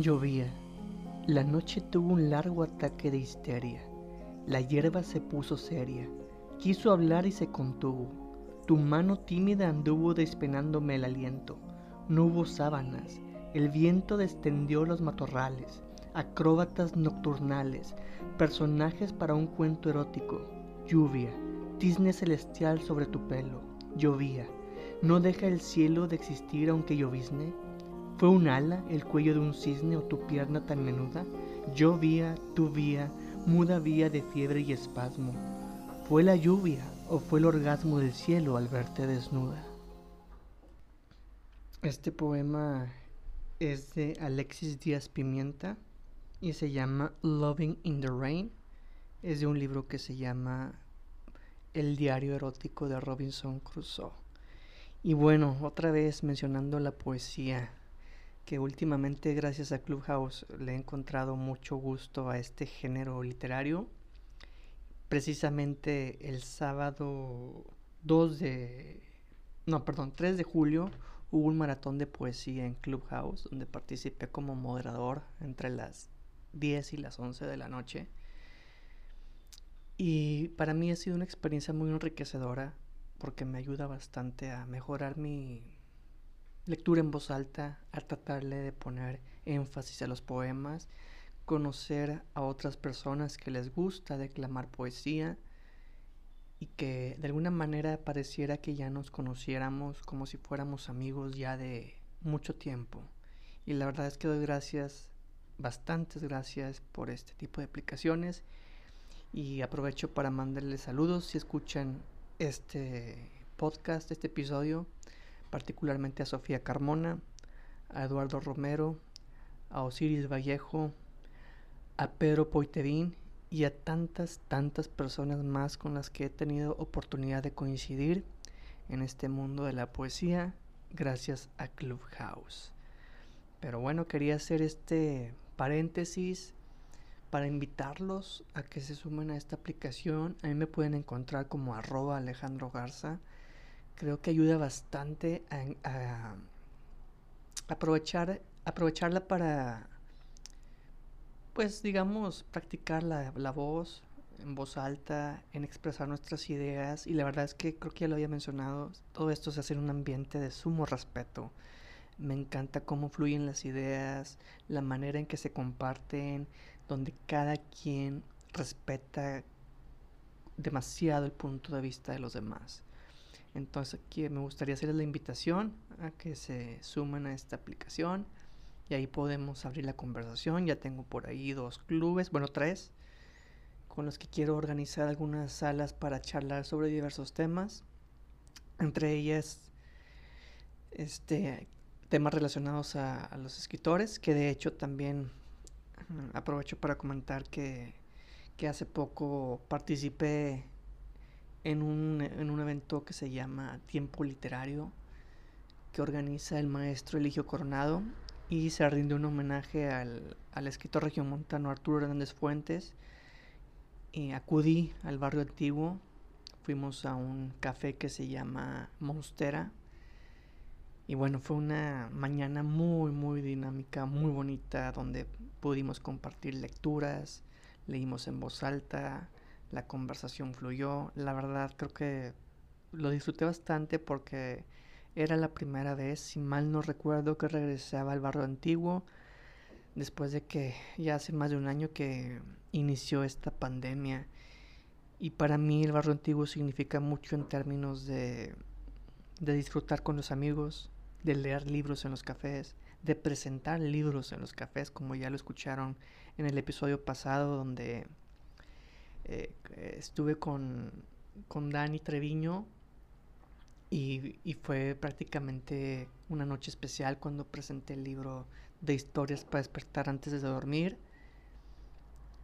Llovía. La noche tuvo un largo ataque de histeria. La hierba se puso seria. Quiso hablar y se contuvo. Tu mano tímida anduvo despenándome el aliento. No hubo sábanas. El viento descendió los matorrales. Acróbatas nocturnales. Personajes para un cuento erótico. Lluvia. Tizne celestial sobre tu pelo. Llovía. ¿No deja el cielo de existir aunque llovizne? ¿Fue un ala, el cuello de un cisne o tu pierna tan menuda? Yo vía, tú vía, muda vía de fiebre y espasmo. ¿Fue la lluvia o fue el orgasmo del cielo al verte desnuda? Este poema es de Alexis Díaz Pimienta y se llama Loving in the Rain. Es de un libro que se llama El diario erótico de Robinson Crusoe. Y bueno, otra vez mencionando la poesía, que últimamente gracias a Clubhouse le he encontrado mucho gusto a este género literario. Precisamente el sábado 2 de... No, perdón, 3 de julio hubo un maratón de poesía en Clubhouse donde participé como moderador entre las 10 y las 11 de la noche. Y para mí ha sido una experiencia muy enriquecedora porque me ayuda bastante a mejorar mi lectura en voz alta, a tratarle de poner énfasis a los poemas, conocer a otras personas que les gusta declamar poesía y que de alguna manera pareciera que ya nos conociéramos como si fuéramos amigos ya de mucho tiempo. Y la verdad es que doy gracias, bastantes gracias por este tipo de aplicaciones y aprovecho para mandarles saludos si escuchan este podcast, este episodio, particularmente a Sofía Carmona, a Eduardo Romero, a Osiris Vallejo, a Pedro Poiterín y a tantas, tantas personas más con las que he tenido oportunidad de coincidir en este mundo de la poesía gracias a Clubhouse. Pero bueno, quería hacer este paréntesis para invitarlos a que se sumen a esta aplicación. A mí me pueden encontrar como arroba Alejandro Garza. Creo que ayuda bastante a, aprovechar, aprovecharla para, pues digamos, practicar la, la voz en voz alta, en expresar nuestras ideas. Y la verdad es que creo que ya lo había mencionado, todo esto se hace en un ambiente de sumo respeto. Me encanta cómo fluyen las ideas, la manera en que se comparten, donde cada quien respeta demasiado el punto de vista de los demás. Entonces aquí me gustaría hacerles la invitación a que se sumen a esta aplicación y ahí podemos abrir la conversación. Ya tengo por ahí dos clubes, bueno tres, con los que quiero organizar algunas salas para charlar sobre diversos temas. Entre ellas, este, temas relacionados a, a los escritores, que de hecho también aprovecho para comentar que, hace poco participé en un, en un evento que se llama Tiempo Literario, que organiza el maestro Eligio Coronado y se rinde un homenaje al, al escritor regiomontano Arturo Hernández Fuentes. Y acudí al barrio antiguo, fuimos a un café que se llama Monstera y bueno, fue una mañana muy, muy dinámica, muy bonita, donde pudimos compartir lecturas, leímos en voz alta, la conversación fluyó. La verdad creo que lo disfruté bastante porque era la primera vez, si mal no recuerdo, que regresaba al barrio antiguo después de que ya hace más de un año que inició esta pandemia. Y para mí el barrio antiguo significa mucho en términos de, de disfrutar con los amigos, de leer libros en los cafés, de presentar libros en los cafés, como ya lo escucharon en el episodio pasado donde eh, estuve con, con Dani Treviño y, y, fue prácticamente una noche especial cuando presenté el libro de historias para despertar antes de dormir.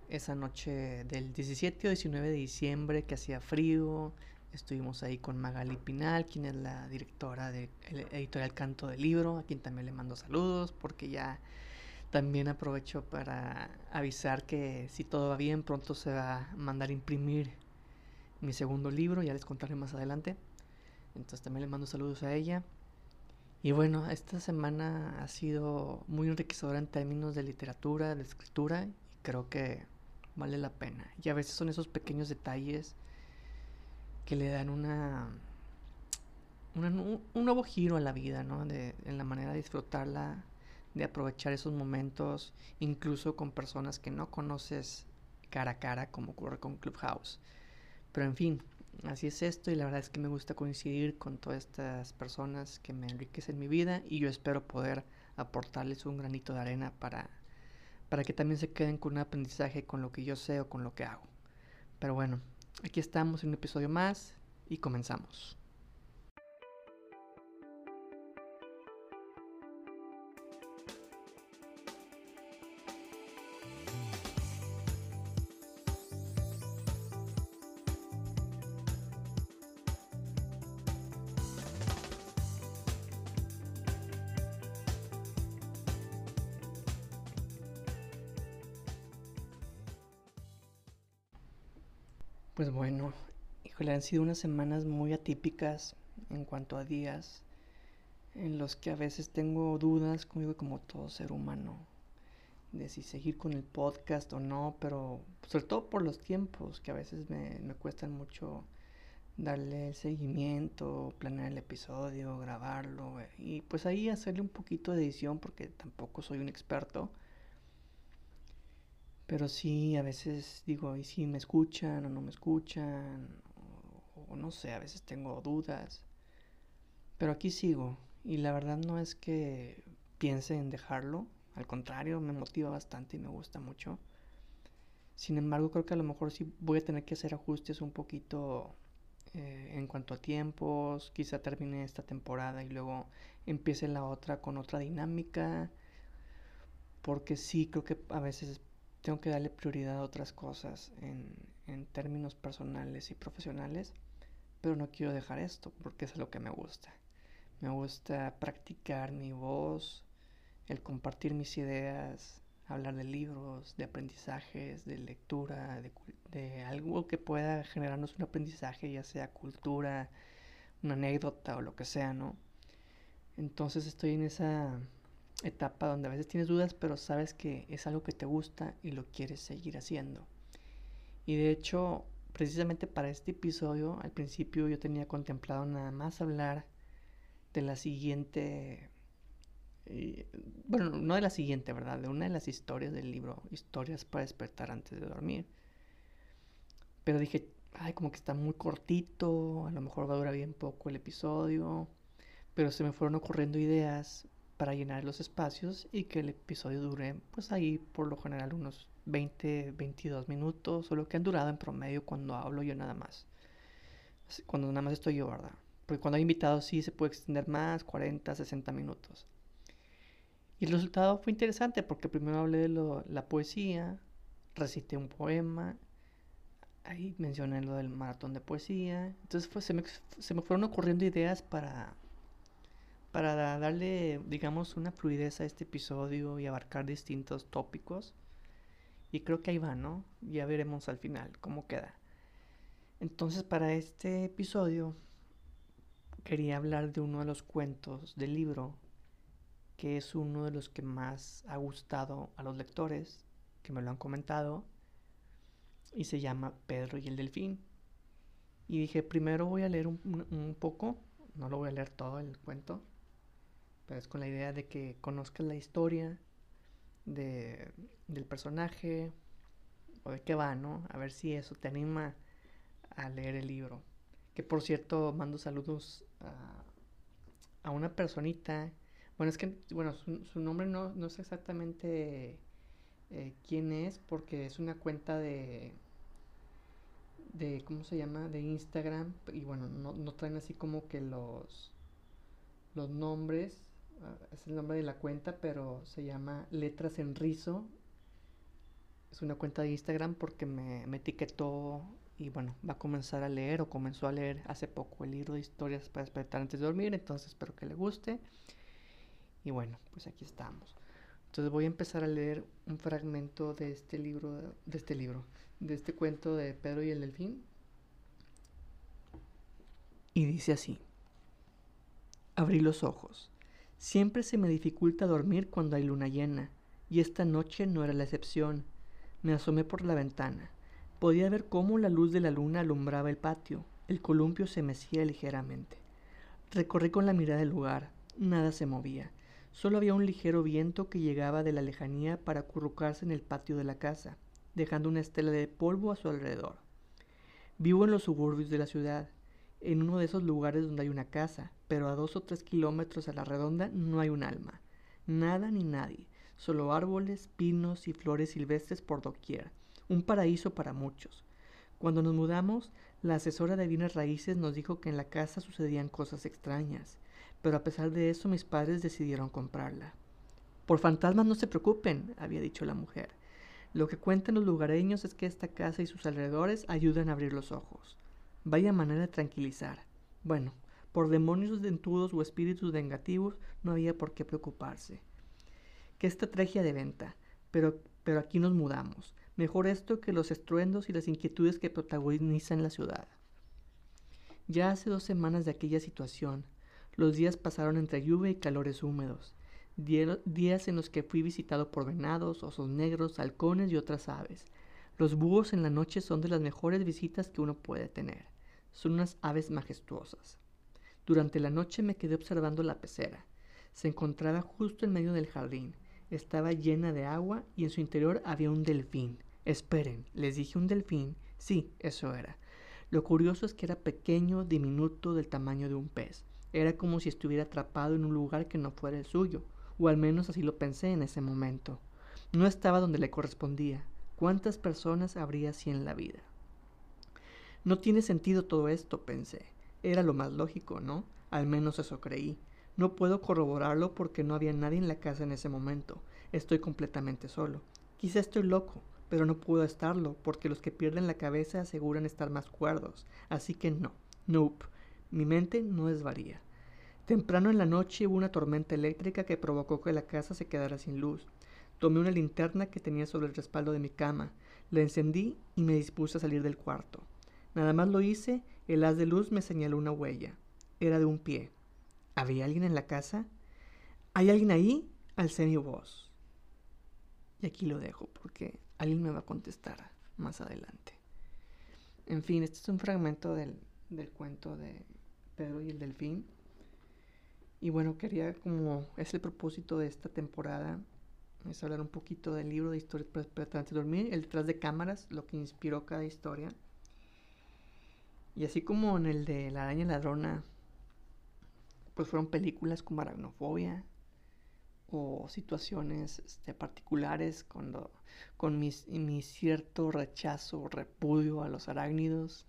Esa noche del 17 o 19 de diciembre que hacía frío, Estuvimos ahí con Magali Pinal, quien es la directora de editorial Canto del Libro, a quien también le mando saludos, porque ya también aprovecho para avisar que si todo va bien, pronto se va a mandar imprimir mi segundo libro, ya les contaré más adelante. Entonces también le mando saludos a ella. Y bueno, esta semana ha sido muy enriquecedora en términos de literatura, de escritura, y creo que vale la pena. Y a veces son esos pequeños detalles que le dan una, un, nuevo giro a la vida, ¿no? De, en la manera de disfrutarla, de aprovechar esos momentos, incluso con personas que no conoces cara a cara, como ocurre con Clubhouse. Pero en fin, así es esto y la verdad es que me gusta coincidir con todas estas personas que me enriquecen mi vida y yo espero poder aportarles un granito de arena para, para que también se queden con un aprendizaje con lo que yo sé o con lo que hago. Pero bueno, aquí estamos en un episodio más y comenzamos. Pues bueno, híjole, han sido unas semanas muy atípicas en cuanto a días en los que a veces tengo dudas conmigo como todo ser humano de si seguir con el podcast o no, pero sobre todo por los tiempos que a veces me, me cuestan mucho darle el seguimiento, planear el episodio, grabarlo y pues ahí hacerle un poquito de edición porque tampoco soy un experto pero sí, a veces digo, ¿y si me escuchan o no me escuchan? O, no sé, a veces tengo dudas. Pero aquí sigo. Y la verdad no es que piense en dejarlo. Al contrario, me motiva bastante y me gusta mucho. Sin embargo, creo que a lo mejor sí voy a tener que hacer ajustes un poquito eh, en cuanto a tiempos. Quizá termine esta temporada y luego empiece la otra con otra dinámica. Porque sí, creo que a veces tengo que darle prioridad a otras cosas en, en términos personales y profesionales, pero no quiero dejar esto porque es lo que me gusta. Me gusta practicar mi voz, el compartir mis ideas, hablar de libros, de aprendizajes, de lectura, de, de, algo que pueda generarnos un aprendizaje, ya sea cultura, una anécdota o lo que sea, ¿no? Entonces estoy en esa etapa donde a veces tienes dudas, pero sabes que es algo que te gusta y lo quieres seguir haciendo. Y de hecho, precisamente para este episodio, al principio yo tenía contemplado nada más hablar de la siguiente, eh, bueno, no de la siguiente, ¿verdad? De una de las historias del libro, Historias para despertar antes de dormir. Pero dije, ay, como que está muy cortito, a lo mejor va a durar bien poco el episodio, pero se me fueron ocurriendo ideas para llenar los espacios y que el episodio dure pues ahí por lo general unos 20, 22 minutos o lo que han durado en promedio cuando hablo yo nada más. Cuando nada más estoy yo, ¿verdad? Porque cuando hay invitados sí se puede extender más, 40, 60 minutos. Y el resultado fue interesante porque primero hablé de la poesía, recité un poema, ahí mencioné lo del maratón de poesía. Entonces se, me, se me fueron ocurriendo ideas para para darle, digamos, una fluidez a este episodio y abarcar distintos tópicos. Y creo que ahí va, ¿no? Ya veremos al final cómo queda. Entonces, para este episodio quería hablar de uno de los cuentos del libro, que es uno de los que más ha gustado a los lectores, que me lo han comentado, y se llama Pedro y el Delfín. Y dije, primero voy a leer un, un poco, no lo voy a leer todo el cuento, con la idea de que conozcas la historia de, del personaje o de qué va, ¿no? A ver si eso te anima a leer el libro. Que por cierto, mando saludos a, a una personita. Bueno, es que, bueno, su, nombre no, no sé exactamente eh, quién es, porque es una cuenta de, de, ¿cómo se llama? De Instagram. Y bueno, no, no traen así como que los, los nombres es el nombre de la cuenta, pero se llama Letras en Rizo. Es una cuenta de Instagram porque me, etiquetó y bueno, va a comenzar a leer o comenzó a leer hace poco el libro de historias para despertar antes de dormir, entonces espero que le guste. Y bueno, pues aquí estamos. Entonces voy a empezar a leer un fragmento de este libro, de este libro, de este cuento de Pedro y el Delfín. Y dice así, abrí los ojos Siempre se me dificulta dormir cuando hay luna llena, y esta noche no era la excepción. Me asomé por la ventana. Podía ver cómo la luz de la luna alumbraba el patio. El columpio se mecía ligeramente. Recorrí con la mirada el lugar. Nada se movía. Solo había un ligero viento que llegaba de la lejanía para acurrucarse en el patio de la casa, dejando una estela de polvo a su alrededor. Vivo en los suburbios de la ciudad, en uno de esos lugares donde hay una casa, pero a dos o tres kilómetros a la redonda no hay un alma, nada ni nadie, solo árboles, pinos y flores silvestres por doquier, un paraíso para muchos. Cuando nos mudamos, la asesora de bienes raíces nos dijo que en la casa sucedían cosas extrañas, pero a pesar de eso mis padres decidieron comprarla. Por fantasmas no se preocupen, había dicho la mujer. Lo que cuentan los lugareños es que esta casa y sus alrededores ayudan a abrir los ojos. Vaya manera de tranquilizar. Bueno, por demonios dentudos o espíritus vengativos no había por qué preocuparse. Qué estrategia de venta, pero, pero aquí nos mudamos. Mejor esto que los estruendos y las inquietudes que protagonizan la ciudad. Ya hace dos semanas de aquella situación. Los días pasaron entre lluvia y calores húmedos días en los que fui visitado por venados, osos negros, halcones y otras aves. Los búhos en la noche son de las mejores visitas que uno puede tener. Son unas aves majestuosas. Durante la noche me quedé observando la pecera. Se encontraba justo en medio del jardín. Estaba llena de agua y en su interior había un delfín. Esperen, les dije un delfín. Sí, eso era. Lo curioso es que era pequeño, diminuto, del tamaño de un pez. Era como si estuviera atrapado en un lugar que no fuera el suyo o al menos así lo pensé en ese momento. No estaba donde le correspondía. ¿Cuántas personas habría así en la vida? No tiene sentido todo esto, pensé. Era lo más lógico, ¿no? Al menos eso creí. No puedo corroborarlo porque no había nadie en la casa en ese momento. Estoy completamente solo. Quizá estoy loco, pero no puedo estarlo porque los que pierden la cabeza aseguran estar más cuerdos. Así que no. Nope. Mi mente no desvaría. Temprano en la noche hubo una tormenta eléctrica que provocó que la casa se quedara sin luz. Tomé una linterna que tenía sobre el respaldo de mi cama, la encendí y me dispuse a salir del cuarto. Nada más lo hice, el haz de luz me señaló una huella. Era de un pie. ¿Había alguien en la casa? ¿Hay alguien ahí? Alcé mi voz. Y aquí lo dejo porque alguien me va a contestar más adelante. En fin, este es un fragmento del, del cuento de Pedro y el Delfín. Y bueno, quería como es el propósito de esta temporada, es hablar un poquito del libro de historias para, antes de dormir, el detrás de cámaras, lo que inspiró cada historia. Y así como en el de La araña ladrona, pues fueron películas como aracnofobia o situaciones este, particulares cuando, con mi cierto rechazo o repudio a los arácnidos.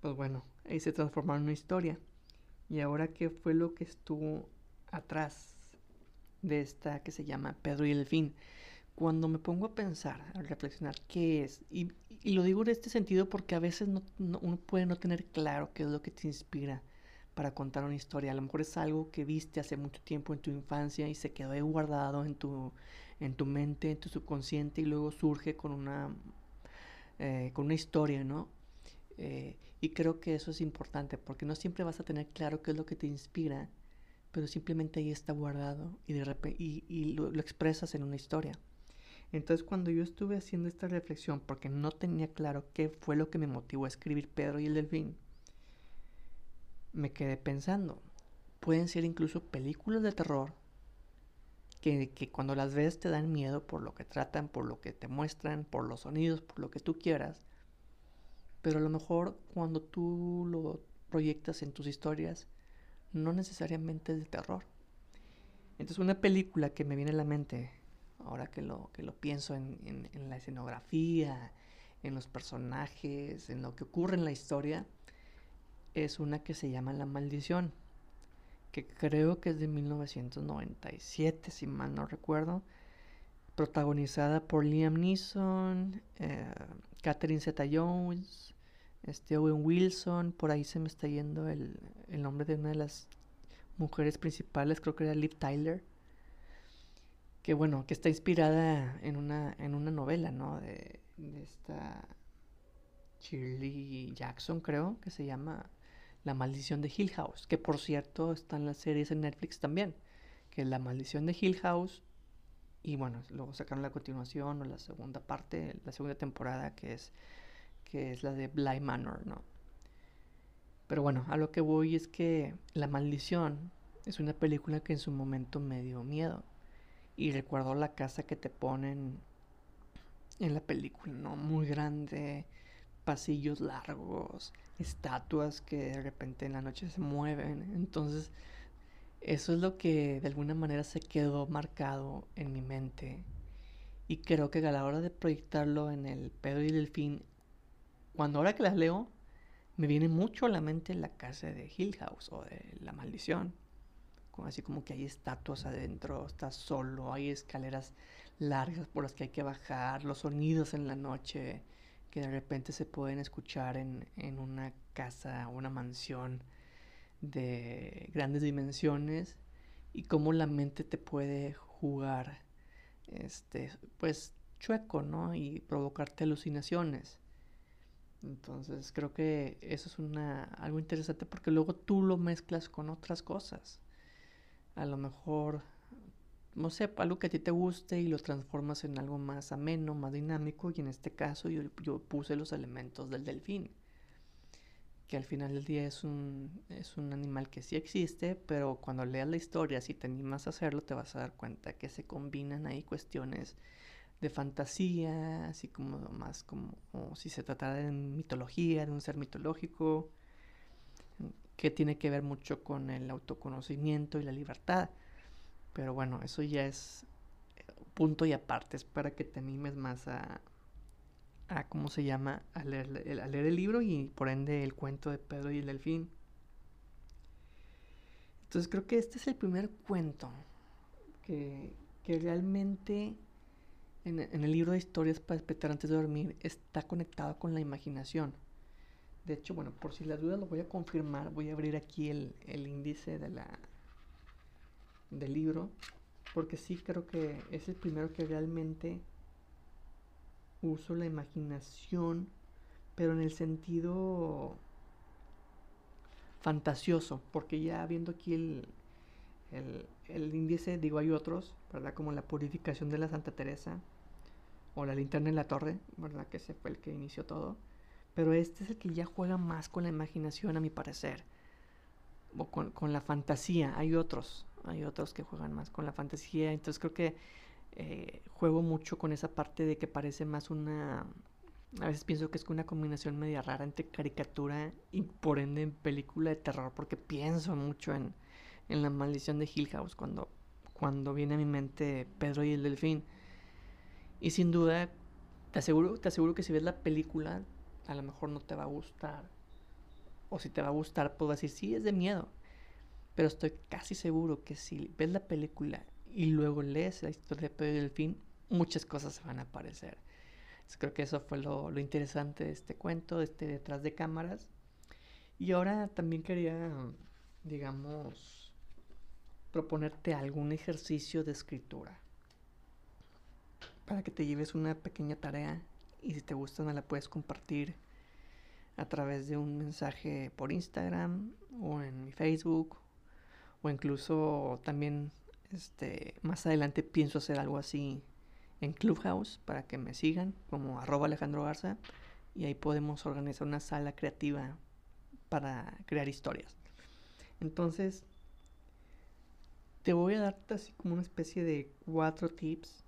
Pues bueno, ahí se transformaron en una historia. Y ahora, ¿qué fue lo que estuvo atrás de esta que se llama Pedro y el fin? Cuando me pongo a pensar, a reflexionar, ¿qué es? Y, lo digo en este sentido porque a veces uno puede no tener claro qué es lo que te inspira para contar una historia. A lo mejor es algo que viste hace mucho tiempo en tu infancia y se quedó ahí guardado en tu, en tu mente, en tu subconsciente y luego surge con una, eh, con una historia, ¿no? Eh, y creo que eso es importante porque no siempre vas a tener claro qué es lo que te inspira, pero simplemente ahí está guardado y, de repente, y, lo, expresas en una historia. Entonces cuando yo estuve haciendo esta reflexión, porque no tenía claro qué fue lo que me motivó a escribir Pedro y el Delfín, me quedé pensando, pueden ser incluso películas de terror que, que, cuando las ves te dan miedo por lo que tratan, por lo que te muestran, por los sonidos, por lo que tú quieras, pero a lo mejor cuando tú lo proyectas en tus historias, no necesariamente es de terror. Entonces una película que me viene a la mente, ahora que lo, que lo pienso en, la escenografía, en los personajes, en lo que ocurre en la historia, es una que se llama La Maldición, que creo que es de 1997, si mal no recuerdo, protagonizada por Liam Neeson, eh, Catherine Zeta-Jones, este Owen Wilson, por ahí se me está yendo el, nombre de una de las mujeres principales, creo que era Liv Tyler, que bueno, que está inspirada en una, en una novela, ¿no? De, esta Shirley Jackson, creo, que se llama La maldición de Hill House, que por cierto está en las series en Netflix también. que es La Maldición de Hill House. Y bueno, luego sacaron la continuación o la segunda parte, la segunda temporada, que es, que es la de Bly Manor, ¿no? Pero bueno, a lo que voy es que La Maldición es una película que en su momento me dio miedo. Y recuerdo la casa que te ponen en la película, ¿no? Muy grande, pasillos largos, estatuas que de repente en la noche se mueven. Entonces, eso es lo que de alguna manera se quedó marcado en mi mente. Y creo que a la hora de proyectarlo en el Pedro y el Delfín, cuando ahora que las leo, me viene mucho a la mente la casa de Hill House o de La Maldición. Así como que hay estatuas adentro, estás solo, hay escaleras largas por las que hay que bajar, los sonidos en la noche que de repente se pueden escuchar en, en una casa o una mansión de grandes dimensiones y cómo la mente te puede jugar este pues chueco, ¿no? Y provocarte alucinaciones. Entonces creo que eso es una algo interesante porque luego tú lo mezclas con otras cosas. A lo mejor no sé, algo que a ti te guste y lo transformas en algo más ameno, más dinámico y en este caso yo, yo puse los elementos del delfín que al final del día es un, es un animal que sí existe, pero cuando leas la historia, si te animas a hacerlo, te vas a dar cuenta que se combinan ahí cuestiones de fantasía, así como más como, si se tratara de mitología, de un ser mitológico, que tiene que ver mucho con el autoconocimiento y la libertad. Pero bueno, eso ya es punto y aparte, es para que te animes más a, a ¿cómo se llama? A leer, el libro y por ende el cuento de Pedro y el delfín. Entonces creo que este es el primer cuento que, que realmente en, en, el libro de historias para despertar antes de dormir está conectado con la imaginación. De hecho, bueno, por si las dudas lo voy a confirmar, voy a abrir aquí el, el índice de la, del libro, porque sí creo que es el primero que realmente uso la imaginación, pero en el sentido fantasioso, porque ya viendo aquí el, el, índice, digo, hay otros, ¿verdad? Como la purificación de la Santa Teresa, o la linterna en la torre, ¿verdad? Que ese fue el que inició todo. Pero este es el que ya juega más con la imaginación, a mi parecer. O con, con la fantasía. Hay otros. Hay otros que juegan más con la fantasía. Entonces creo que eh, juego mucho con esa parte de que parece más una... A veces pienso que es una combinación media rara entre caricatura y por ende película de terror, porque pienso mucho en, en la maldición de Hill House cuando, cuando viene a mi mente Pedro y el delfín. Y sin duda, te aseguro, te aseguro que si ves la película, a lo mejor no te va a gustar. O si te va a gustar, puedo decir, sí, es de miedo. Pero estoy casi seguro que si ves la película y luego lees la historia de Pedro y Delfín, muchas cosas se van a aparecer. creo que eso fue lo, interesante de este cuento, de este detrás de cámaras. Y ahora también quería, digamos, proponerte algún ejercicio de escritura. Para que te lleves una pequeña tarea y si te gusta me la puedes compartir a través de un mensaje por Instagram o en mi Facebook o incluso también este, más adelante pienso hacer algo así en Clubhouse para que me sigan como arroba Alejandro Garza y ahí podemos organizar una sala creativa para crear historias. Entonces, te voy a dar así como una especie de cuatro tips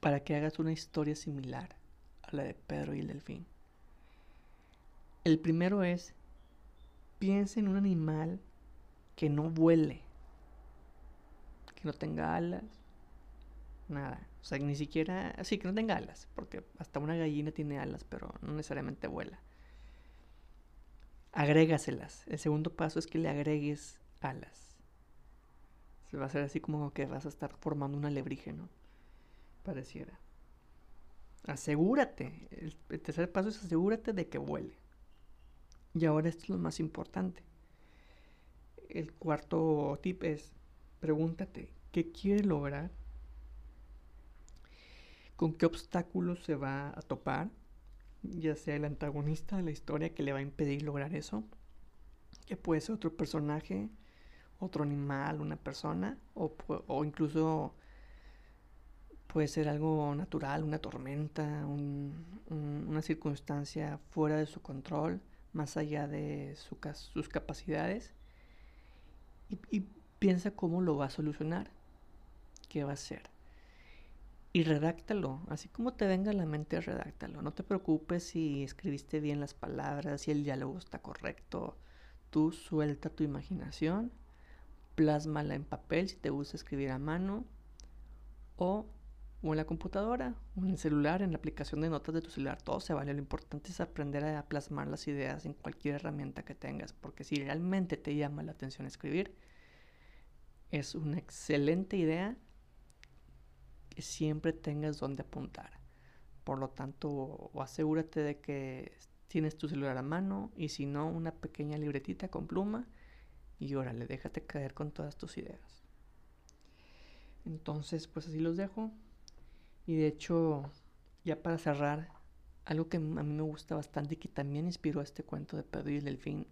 para que hagas una historia similar a la de Pedro y el delfín. El primero es, piensa en un animal que no vuele que no tenga alas, nada. O sea, ni siquiera, sí, que no tenga alas, porque hasta una gallina tiene alas, pero no necesariamente vuela. Agrégaselas. El segundo paso es que le agregues alas. Se va a hacer así como que vas a estar formando un alebrije, Pareciera. Asegúrate. El, tercer paso es asegúrate de que vuele. Y ahora esto es lo más importante. El cuarto tip es Pregúntate, ¿qué quiere lograr? ¿Con qué obstáculos se va a topar? Ya sea el antagonista de la historia que le va a impedir lograr eso, que puede ser otro personaje otro animal, una persona, o incluso puede ser algo natural, una tormenta, una circunstancia fuera de su control, más allá de sus capacidades, y, y piensa cómo lo va a solucionar, qué va a hacer. Y redáctalo, así como te venga a la mente, redáctalo. No te preocupes si escribiste bien las palabras, si el diálogo está correcto. Tú suelta tu imaginación, plásmala en papel si te gusta escribir a mano, o o en la computadora, o en el celular, en la aplicación de notas de tu celular, todo se vale. Lo importante es aprender a plasmar las ideas en cualquier herramienta que tengas, porque si realmente te llama la atención escribir, es una excelente idea que siempre tengas donde apuntar. Por lo tanto, asegúrate de que tienes tu celular a mano y si no, una pequeña libretita con pluma y órale, déjate caer con todas tus ideas. Entonces, pues así los dejo. Y de hecho, ya para cerrar, algo que a mí me gusta bastante y que también inspiró este cuento de Pedro y el Delfín,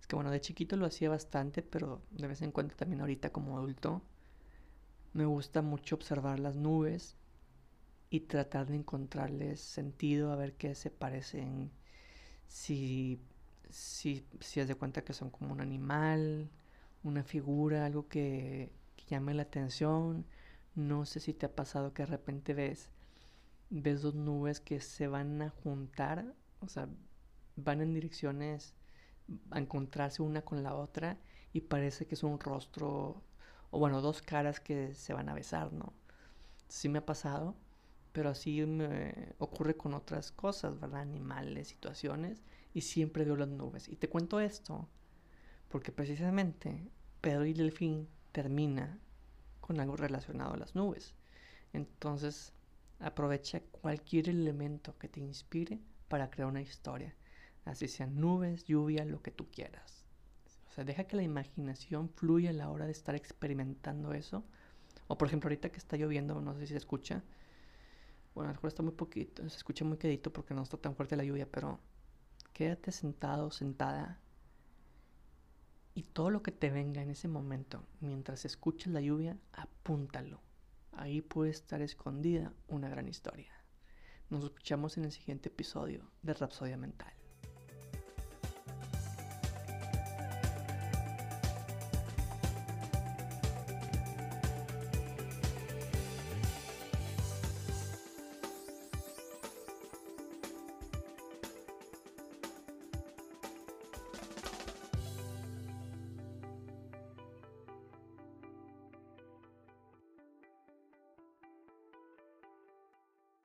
es que bueno, de chiquito lo hacía bastante, pero de vez en cuando también ahorita como adulto, me gusta mucho observar las nubes y tratar de encontrarles sentido, a ver qué se parecen, si, si, si has de cuenta que son como un animal, una figura, algo que llame la atención no sé si te ha pasado que de repente ves, ves dos nubes que se van a juntar, o sea, van en direcciones a encontrarse una con la otra y parece que es un rostro, o bueno, dos caras que se van a besar, ¿no? Sí me ha pasado, pero así me ocurre con otras cosas, ¿verdad? Animales, situaciones, y siempre veo las nubes. Y te cuento esto porque precisamente Pedro y Delfín termina con algo relacionado a las nubes. Entonces, aprovecha cualquier elemento que te inspire para crear una historia. Así sean nubes, lluvia, lo que tú quieras. O sea, deja que la imaginación fluya a la hora de estar experimentando eso. O por ejemplo, ahorita que está lloviendo, no sé si se escucha. Bueno, a lo mejor está muy poquito, se escucha muy quedito porque no está tan fuerte la lluvia, pero quédate sentado, sentada y todo lo que te venga en ese momento, mientras escuches la lluvia, apúntalo. Ahí puede estar escondida una gran historia. Nos escuchamos en el siguiente episodio de Rapsodia Mental.